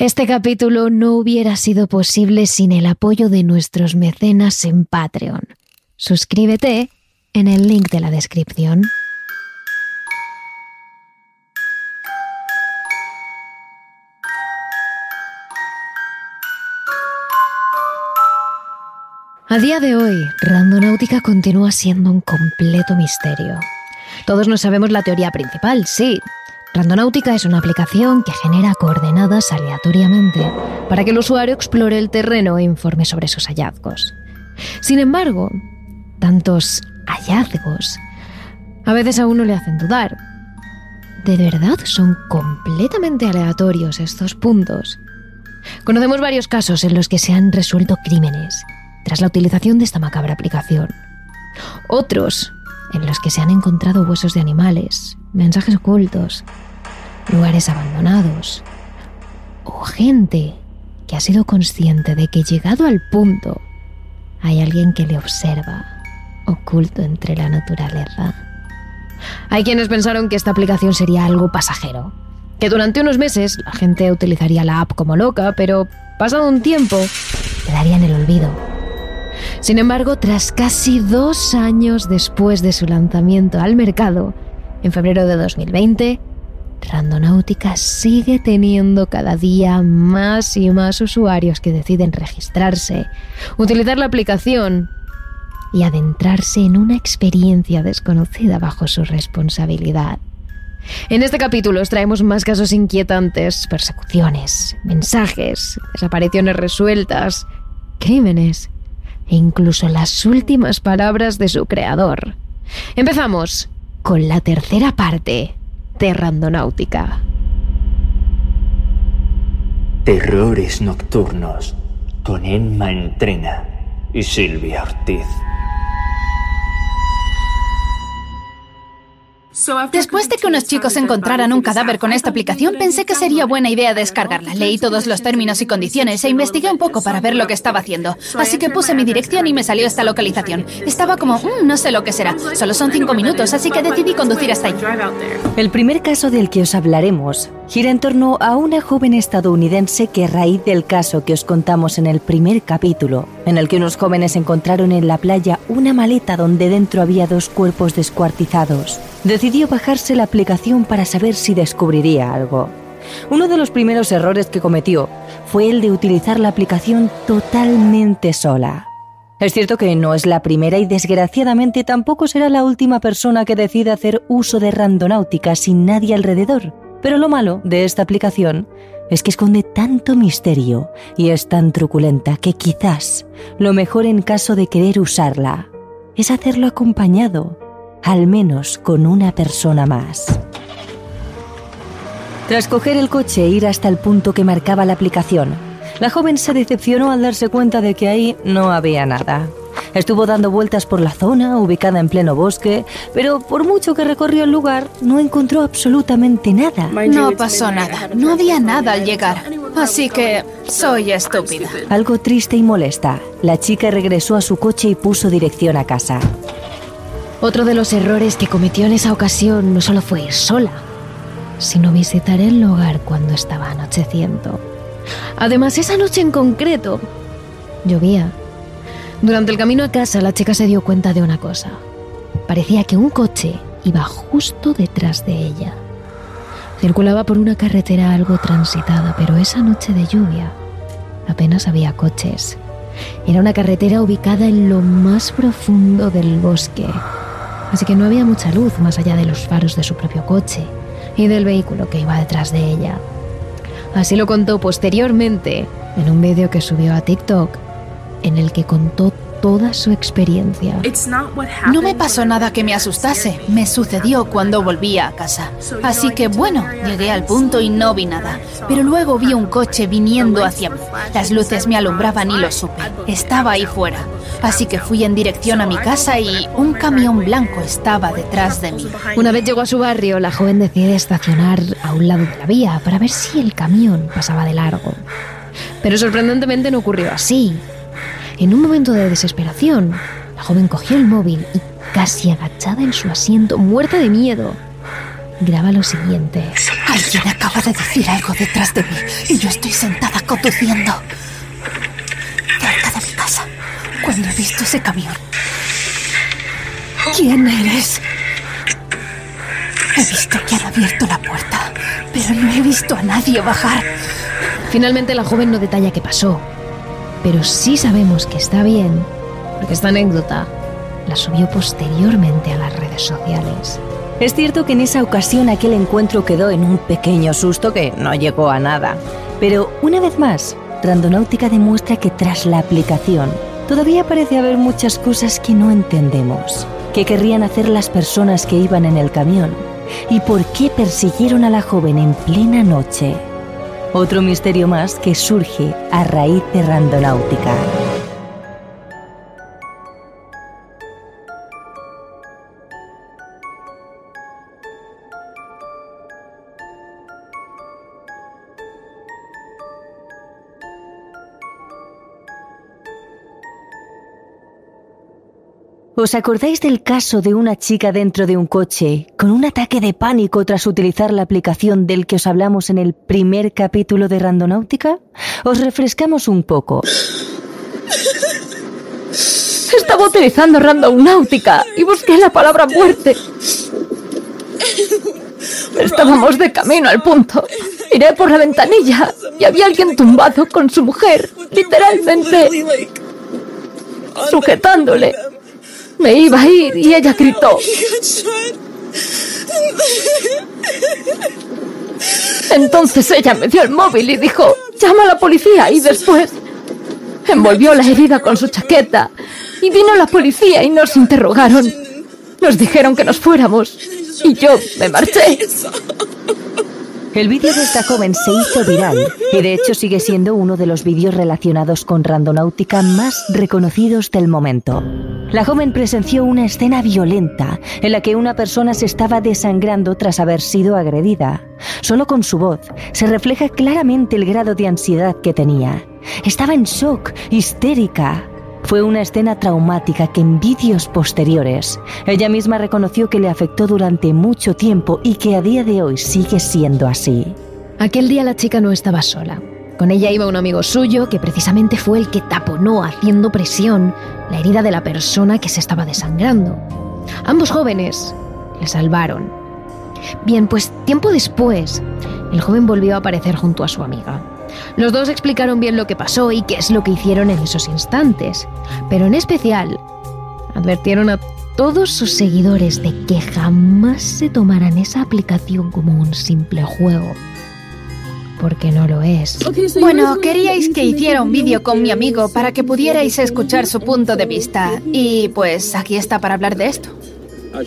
Este capítulo no hubiera sido posible sin el apoyo de nuestros mecenas en Patreon. Suscríbete en el link de la descripción. A día de hoy, Randonáutica continúa siendo un completo misterio. Todos no sabemos la teoría principal, sí. Randonáutica es una aplicación que genera coordenadas aleatoriamente para que el usuario explore el terreno e informe sobre sus hallazgos. Sin embargo, tantos hallazgos a veces a uno le hacen dudar. ¿De verdad son completamente aleatorios estos puntos? Conocemos varios casos en los que se han resuelto crímenes tras la utilización de esta macabra aplicación. Otros en los que se han encontrado huesos de animales, mensajes ocultos, lugares abandonados o gente que ha sido consciente de que llegado al punto hay alguien que le observa, oculto entre la naturaleza. Hay quienes pensaron que esta aplicación sería algo pasajero, que durante unos meses la gente utilizaría la app como loca, pero pasado un tiempo quedaría en el olvido. Sin embargo, tras casi dos años después de su lanzamiento al mercado, en febrero de 2020, Randonáutica sigue teniendo cada día más y más usuarios que deciden registrarse, utilizar la aplicación y adentrarse en una experiencia desconocida bajo su responsabilidad. En este capítulo os traemos más casos inquietantes, persecuciones, mensajes, desapariciones resueltas, crímenes e incluso las últimas palabras de su creador. Empezamos con la tercera parte de Randonáutica. Terrores Nocturnos con Emma Entrena y Silvia Ortiz. Después de que unos chicos encontraran un cadáver con esta aplicación, pensé que sería buena idea descargarla. Leí todos los términos y condiciones e investigué un poco para ver lo que estaba haciendo. Así que puse mi dirección y me salió esta localización. Estaba como, "Mm, no sé lo que será. Solo son cinco minutos, así que decidí conducir hasta allí. El primer caso del que os hablaremos gira en torno a una joven estadounidense que a raíz del caso que os contamos en el primer capítulo, en el que unos jóvenes encontraron en la playa una maleta donde dentro había dos cuerpos descuartizados, decidió bajarse la aplicación para saber si descubriría algo. Uno de los primeros errores que cometió fue el de utilizar la aplicación totalmente sola. Es cierto que no es la primera y desgraciadamente tampoco será la última persona que decida hacer uso de randonáutica sin nadie alrededor. Pero lo malo de esta aplicación es que esconde tanto misterio y es tan truculenta que quizás lo mejor en caso de querer usarla es hacerlo acompañado, al menos con una persona más. Tras coger el coche e ir hasta el punto que marcaba la aplicación, la joven se decepcionó al darse cuenta de que ahí no había nada. Estuvo dando vueltas por la zona, ubicada en pleno bosque, pero por mucho que recorrió el lugar, no encontró absolutamente nada. No pasó nada. No había nada al llegar. Así que soy estúpida. Algo triste y molesta, la chica regresó a su coche y puso dirección a casa. Otro de los errores que cometió en esa ocasión no solo fue ir sola, sino visitar el lugar cuando estaba anocheciendo. Además, esa noche en concreto, llovía. Durante el camino a casa, la chica se dio cuenta de una cosa. Parecía que un coche iba justo detrás de ella. Circulaba por una carretera algo transitada, pero esa noche de lluvia apenas había coches. Era una carretera ubicada en lo más profundo del bosque, así que no había mucha luz más allá de los faros de su propio coche y del vehículo que iba detrás de ella. Así lo contó posteriormente en un vídeo que subió a TikTok, en el que contó toda su experiencia. No me pasó nada que me asustase. Me sucedió cuando volví a casa. Así que bueno, llegué al punto y no vi nada. Pero luego vi un coche viniendo hacia mí. Las luces me alumbraban y lo supe. Estaba ahí fuera. Así que fui en dirección a mi casa y un camión blanco estaba detrás de mí. Una vez llegó a su barrio, la joven decide estacionar a un lado de la vía para ver si el camión pasaba de largo. Pero sorprendentemente no ocurrió así. En un momento de desesperación, la joven cogió el móvil y, casi agachada en su asiento, muerta de miedo, graba lo siguiente. Alguien acaba de decir algo detrás de mí y yo estoy sentada conduciendo cerca de mi casa cuando he visto ese camión. ¿Quién eres? He visto que han abierto la puerta, pero no he visto a nadie bajar. Finalmente la joven no detalla qué pasó, pero sí sabemos que está bien, porque esta anécdota la subió posteriormente a las redes sociales. Es cierto que en esa ocasión aquel encuentro quedó en un pequeño susto que no llegó a nada, pero una vez más, Randonáutica demuestra que tras la aplicación todavía parece haber muchas cosas que no entendemos. ¿Qué querrían hacer las personas que iban en el camión? ¿Y por qué persiguieron a la joven en plena noche? Otro misterio más que surge a raíz de Randonáutica. ¿Os acordáis del caso de una chica dentro de un coche con un ataque de pánico tras utilizar la aplicación del que os hablamos en el primer capítulo de Randonáutica? Os refrescamos un poco. Estaba utilizando Randonáutica y busqué la palabra muerte. Estábamos de camino al punto. Miré por la ventanilla y había alguien tumbado con su mujer, literalmente sujetándole. Me iba a ir y ella gritó. Entonces ella me dio el móvil y dijo, llama a la policía y después envolvió la herida con su chaqueta y vino la policía y nos interrogaron. Nos dijeron que nos fuéramos y yo me marché. El vídeo de esta joven se hizo viral y de hecho sigue siendo uno de los vídeos relacionados con randonáutica más reconocidos del momento. La joven presenció una escena violenta en la que una persona se estaba desangrando tras haber sido agredida. Solo con su voz se refleja claramente el grado de ansiedad que tenía. Estaba en shock, histérica. Fue una escena traumática que en vídeos posteriores ella misma reconoció que le afectó durante mucho tiempo y que a día de hoy sigue siendo así. Aquel día la chica no estaba sola. Con ella iba un amigo suyo que precisamente fue el que taponó haciendo presión la herida de la persona que se estaba desangrando. Ambos jóvenes le salvaron. Bien, pues tiempo después, el joven volvió a aparecer junto a su amiga. Los dos explicaron bien lo que pasó y qué es lo que hicieron en esos instantes, pero en especial advirtieron a todos sus seguidores de que jamás se tomaran esa aplicación como un simple juego. Porque no lo es. Bueno, queríais que hiciera un vídeo con mi amigo para que pudierais escuchar su punto de vista. Y pues aquí está para hablar de esto.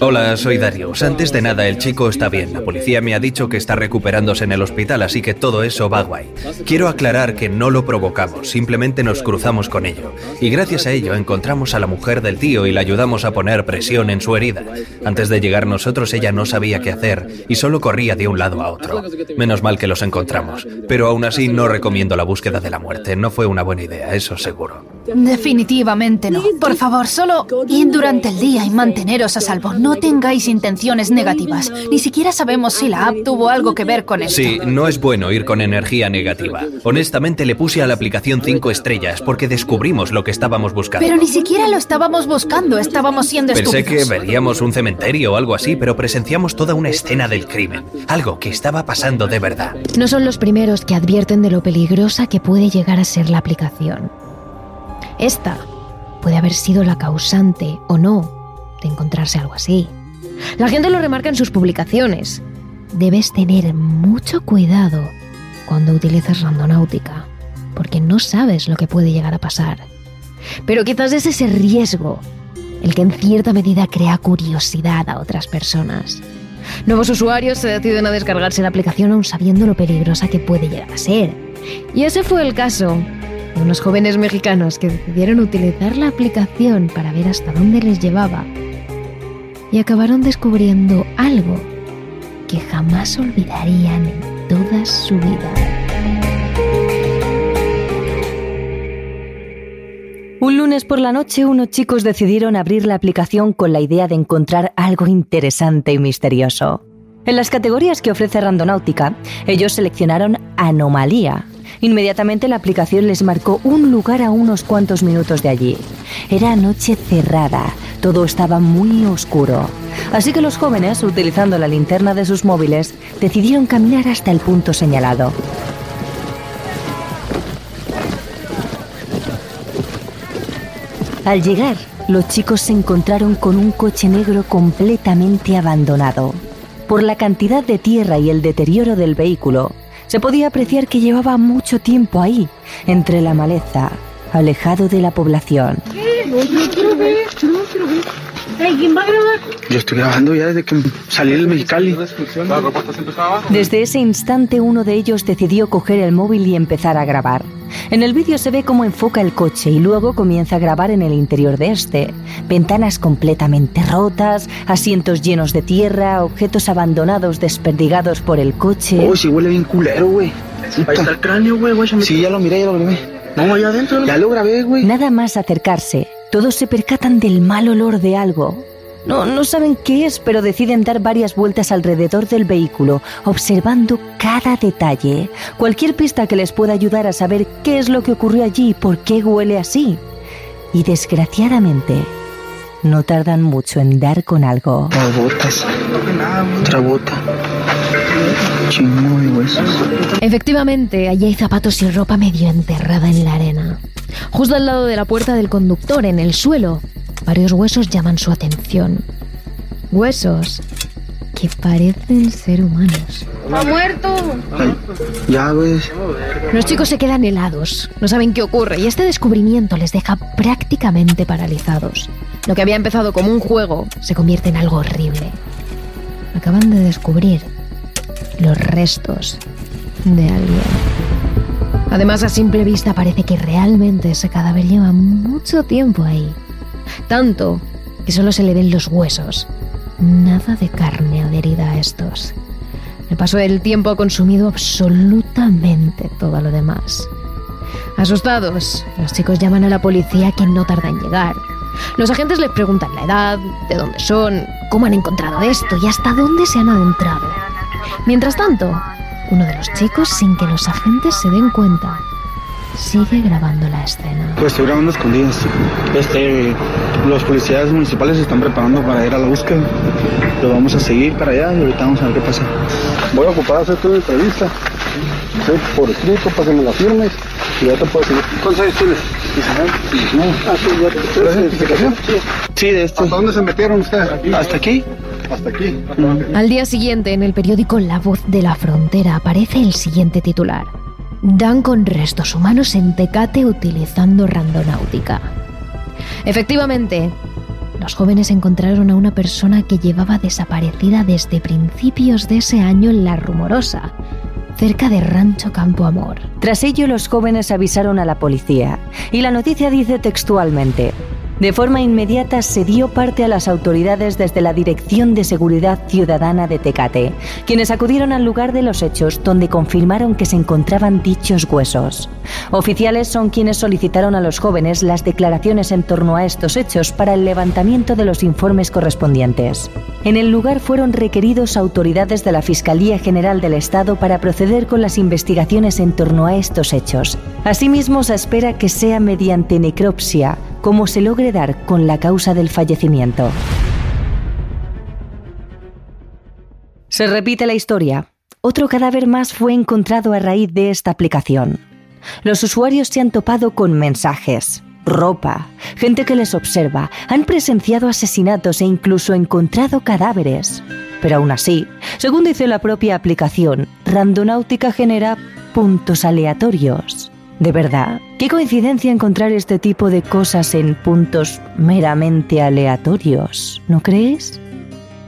Hola, soy Darius. Antes de nada, el chico está bien. La policía me ha dicho que está recuperándose en el hospital, así que todo eso va guay. Quiero aclarar que no lo provocamos, simplemente nos cruzamos con ello. Y gracias a ello encontramos a la mujer del tío y la ayudamos a poner presión en su herida. Antes de llegar nosotros, ella no sabía qué hacer y solo corría de un lado a otro. Menos mal que los encontramos. Pero aún así no recomiendo la búsqueda de la muerte. No fue una buena idea, eso seguro. Definitivamente no. Por favor, solo id durante el día y manteneros a salvo. No tengáis intenciones negativas. Ni siquiera sabemos si la app tuvo algo que ver con esto. Sí, no es bueno ir con energía negativa. Honestamente le puse a la aplicación 5 estrellas porque descubrimos lo que estábamos buscando. Pero ni siquiera lo estábamos buscando, estábamos siendo Pensé que veríamos un cementerio o algo así, pero presenciamos toda una escena del crimen. Algo que estaba pasando de verdad. No son los primeros que advierten de lo peligrosa que puede llegar a ser la aplicación. Esta puede haber sido la causante o no de encontrarse algo así. La gente lo remarca en sus publicaciones. Debes tener mucho cuidado cuando utilizas randonáutica, porque no sabes lo que puede llegar a pasar. Pero quizás es ese riesgo el que en cierta medida crea curiosidad a otras personas. Nuevos usuarios se deciden a descargarse la aplicación aún sabiendo lo peligrosa que puede llegar a ser. Y ese fue el caso unos jóvenes mexicanos que decidieron utilizar la aplicación para ver hasta dónde les llevaba y acabaron descubriendo algo que jamás olvidarían en toda su vida. Un lunes por la noche unos chicos decidieron abrir la aplicación con la idea de encontrar algo interesante y misterioso. En las categorías que ofrece Randonáutica, ellos seleccionaron Anomalía. Inmediatamente la aplicación les marcó un lugar a unos cuantos minutos de allí. Era noche cerrada, todo estaba muy oscuro. Así que los jóvenes, utilizando la linterna de sus móviles, decidieron caminar hasta el punto señalado. Al llegar, los chicos se encontraron con un coche negro completamente abandonado. Por la cantidad de tierra y el deterioro del vehículo, se podía apreciar que llevaba mucho tiempo ahí, entre la maleza, alejado de la población. Yo estoy grabando ya desde que salí del Mexicali. Desde ese instante uno de ellos decidió coger el móvil y empezar a grabar. En el vídeo se ve cómo enfoca el coche y luego comienza a grabar en el interior de este. Ventanas completamente rotas, asientos llenos de tierra, objetos abandonados desperdigados por el coche. Uy, sí huele bien culero, güey. Ahí está el cráneo, güey. Sí, ya lo miré, ya lo grabé. No, allá adentro. Ya lo grabé, güey. Nada más acercarse, todos se percatan del mal olor de algo. No, no saben qué es, pero deciden dar varias vueltas alrededor del vehículo, observando cada detalle, cualquier pista que les pueda ayudar a saber qué es lo que ocurrió allí y por qué huele así. Y desgraciadamente, no tardan mucho en dar con algo. Chingo de huesos. Efectivamente, allí hay zapatos y ropa medio enterrada en la arena. Justo al lado de la puerta del conductor, en el suelo, varios huesos llaman su atención. Huesos que parecen ser humanos. ¡Ha muerto! Ay, ya, ves. Los chicos se quedan helados, no saben qué ocurre y este descubrimiento les deja prácticamente paralizados. Lo que había empezado como un juego se convierte en algo horrible. Acaban de descubrir los restos de alguien. Además, a simple vista parece que realmente ese cadáver lleva mucho tiempo ahí. Tanto que solo se le ven los huesos. Nada de carne adherida a estos. El paso del tiempo ha consumido absolutamente todo lo demás. Asustados, los chicos llaman a la policía que no tarda en llegar. Los agentes les preguntan la edad, de dónde son, cómo han encontrado esto y hasta dónde se han adentrado. Mientras tanto, uno de los chicos, sin que los agentes se den cuenta, sigue grabando la escena. Pues estoy grabando escondidas. Este, los policías municipales se están preparando para ir a la búsqueda. Lo vamos a seguir para allá y ahorita vamos a ver qué pasa. Voy a ocupar a hacer tu entrevista. Sí, por escrito, para que me la firmes y ya te puedo seguir. ¿Cuántos años tienes? 19. Ah, sí, ya te ¿Tienes identificación? Sí. Sí, de este. ¿Hasta dónde se metieron ustedes? ¿Hasta aquí? Hasta aquí. Al día siguiente, en el periódico La Voz de la Frontera aparece el siguiente titular. Dan con restos humanos en Tecate utilizando randonáutica. Efectivamente, los jóvenes encontraron a una persona que llevaba desaparecida desde principios de ese año en La Rumorosa, cerca de Rancho Campo Amor. Tras ello, los jóvenes avisaron a la policía y la noticia dice textualmente, de forma inmediata se dio parte a las autoridades desde la Dirección de Seguridad Ciudadana de Tecate, quienes acudieron al lugar de los hechos donde confirmaron que se encontraban dichos huesos. Oficiales son quienes solicitaron a los jóvenes las declaraciones en torno a estos hechos para el levantamiento de los informes correspondientes. En el lugar fueron requeridos autoridades de la Fiscalía General del Estado para proceder con las investigaciones en torno a estos hechos. Asimismo, se espera que sea mediante necropsia como se logre dar con la causa del fallecimiento. Se repite la historia. Otro cadáver más fue encontrado a raíz de esta aplicación. Los usuarios se han topado con mensajes, ropa, gente que les observa, han presenciado asesinatos e incluso encontrado cadáveres. Pero aún así, según dice la propia aplicación, Randonáutica genera puntos aleatorios. ¿De verdad? ¿Qué coincidencia encontrar este tipo de cosas en puntos meramente aleatorios? ¿No crees?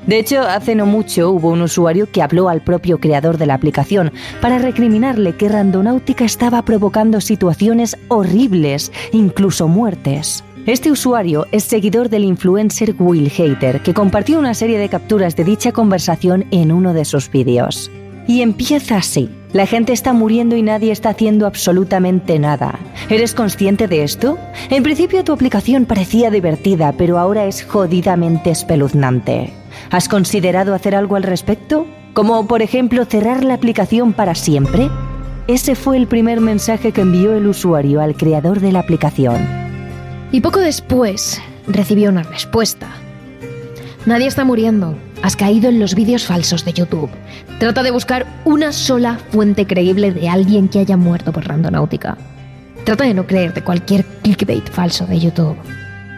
De hecho, hace no mucho hubo un usuario que habló al propio creador de la aplicación para recriminarle que Randonáutica estaba provocando situaciones horribles, incluso muertes. Este usuario es seguidor del influencer Will Hater, que compartió una serie de capturas de dicha conversación en uno de sus vídeos. Y empieza así. La gente está muriendo y nadie está haciendo absolutamente nada. ¿Eres consciente de esto? En principio tu aplicación parecía divertida, pero ahora es jodidamente espeluznante. ¿Has considerado hacer algo al respecto? como por ejemplo cerrar la aplicación para siempre. Ese fue el primer mensaje que envió el usuario al creador de la aplicación. Y poco después recibió una respuesta. Nadie está muriendo. Has caído en los vídeos falsos de YouTube. Trata de buscar una sola fuente creíble de alguien que haya muerto por randonáutica. Trata de no creer de cualquier clickbait falso de YouTube.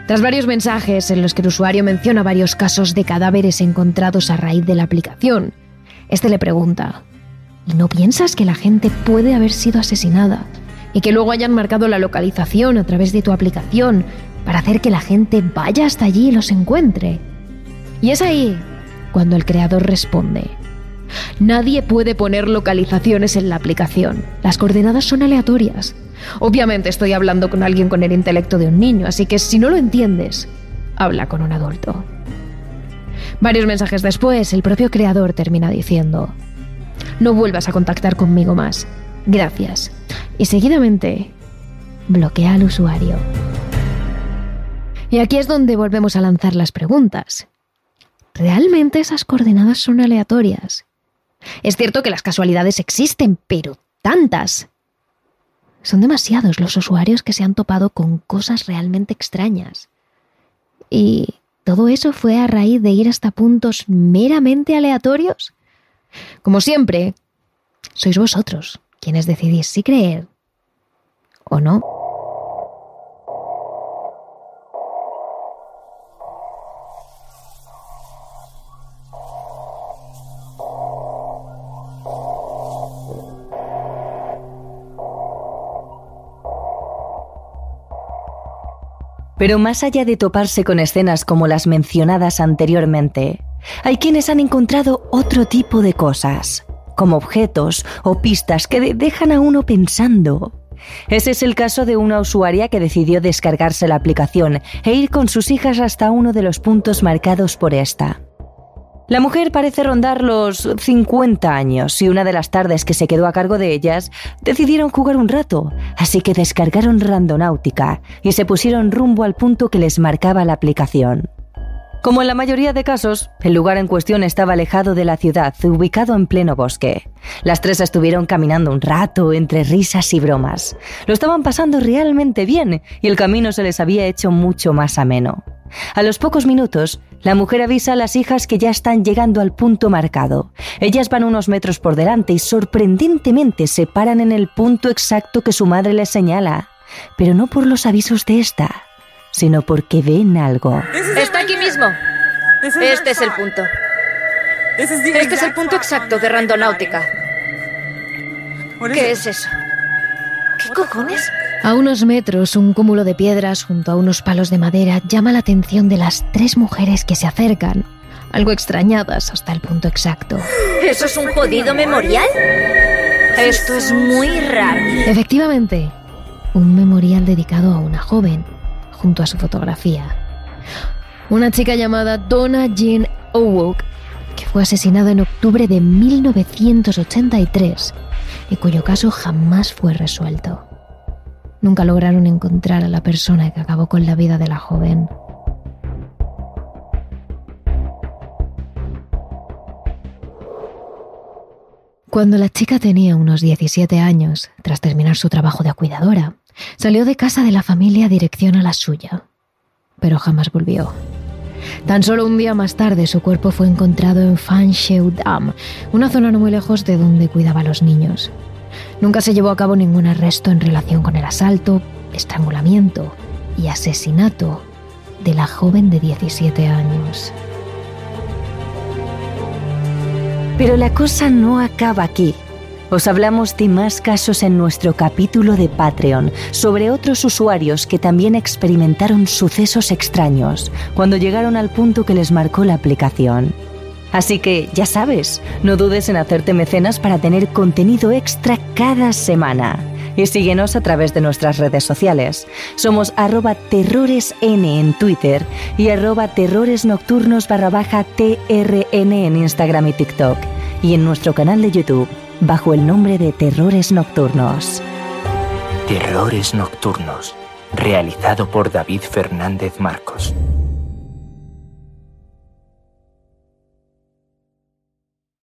Tras varios mensajes en los que el usuario menciona varios casos de cadáveres encontrados a raíz de la aplicación, este le pregunta, ¿y no piensas que la gente puede haber sido asesinada y que luego hayan marcado la localización a través de tu aplicación para hacer que la gente vaya hasta allí y los encuentre? Y es ahí cuando el creador responde, Nadie puede poner localizaciones en la aplicación. Las coordenadas son aleatorias. Obviamente estoy hablando con alguien con el intelecto de un niño, así que si no lo entiendes, habla con un adulto. Varios mensajes después, el propio creador termina diciendo, no vuelvas a contactar conmigo más. Gracias. Y seguidamente, bloquea al usuario. Y aquí es donde volvemos a lanzar las preguntas. ¿Realmente esas coordenadas son aleatorias? Es cierto que las casualidades existen, pero tantas. Son demasiados los usuarios que se han topado con cosas realmente extrañas. Y todo eso fue a raíz de ir hasta puntos meramente aleatorios. Como siempre, sois vosotros quienes decidís si creer o no. Pero más allá de toparse con escenas como las mencionadas anteriormente, hay quienes han encontrado otro tipo de cosas, como objetos o pistas que dejan a uno pensando. Ese es el caso de una usuaria que decidió descargarse la aplicación e ir con sus hijas hasta uno de los puntos marcados por esta. La mujer parece rondar los 50 años y una de las tardes que se quedó a cargo de ellas decidieron jugar un rato, así que descargaron Randonáutica y se pusieron rumbo al punto que les marcaba la aplicación. Como en la mayoría de casos, el lugar en cuestión estaba alejado de la ciudad, ubicado en pleno bosque. Las tres estuvieron caminando un rato entre risas y bromas. Lo estaban pasando realmente bien y el camino se les había hecho mucho más ameno. A los pocos minutos, la mujer avisa a las hijas que ya están llegando al punto marcado. Ellas van unos metros por delante y sorprendentemente se paran en el punto exacto que su madre les señala. Pero no por los avisos de esta, sino porque ven algo. Está aquí mismo. Este es el punto. Este es el punto exacto de Randonáutica. ¿Qué es eso? ¿Qué cojones? A unos metros, un cúmulo de piedras junto a unos palos de madera llama la atención de las tres mujeres que se acercan, algo extrañadas hasta el punto exacto. ¿Eso es un jodido memorial? Esto es muy raro. Efectivamente, un memorial dedicado a una joven, junto a su fotografía. Una chica llamada Donna Jean Owok, que fue asesinada en octubre de 1983 y cuyo caso jamás fue resuelto. Nunca lograron encontrar a la persona que acabó con la vida de la joven. Cuando la chica tenía unos 17 años, tras terminar su trabajo de cuidadora, salió de casa de la familia dirección a la suya, pero jamás volvió. Tan solo un día más tarde su cuerpo fue encontrado en Fansheu Dam, una zona no muy lejos de donde cuidaba a los niños. Nunca se llevó a cabo ningún arresto en relación con el asalto, estrangulamiento y asesinato de la joven de 17 años. Pero la cosa no acaba aquí. Os hablamos de más casos en nuestro capítulo de Patreon sobre otros usuarios que también experimentaron sucesos extraños cuando llegaron al punto que les marcó la aplicación. Así que ya sabes, no dudes en hacerte mecenas para tener contenido extra cada semana. Y síguenos a través de nuestras redes sociales. Somos arroba terroresn en Twitter y arroba terroresnocturnos barra baja trn en Instagram y TikTok. Y en nuestro canal de YouTube, bajo el nombre de Terrores Nocturnos. Terrores Nocturnos, realizado por David Fernández Marcos.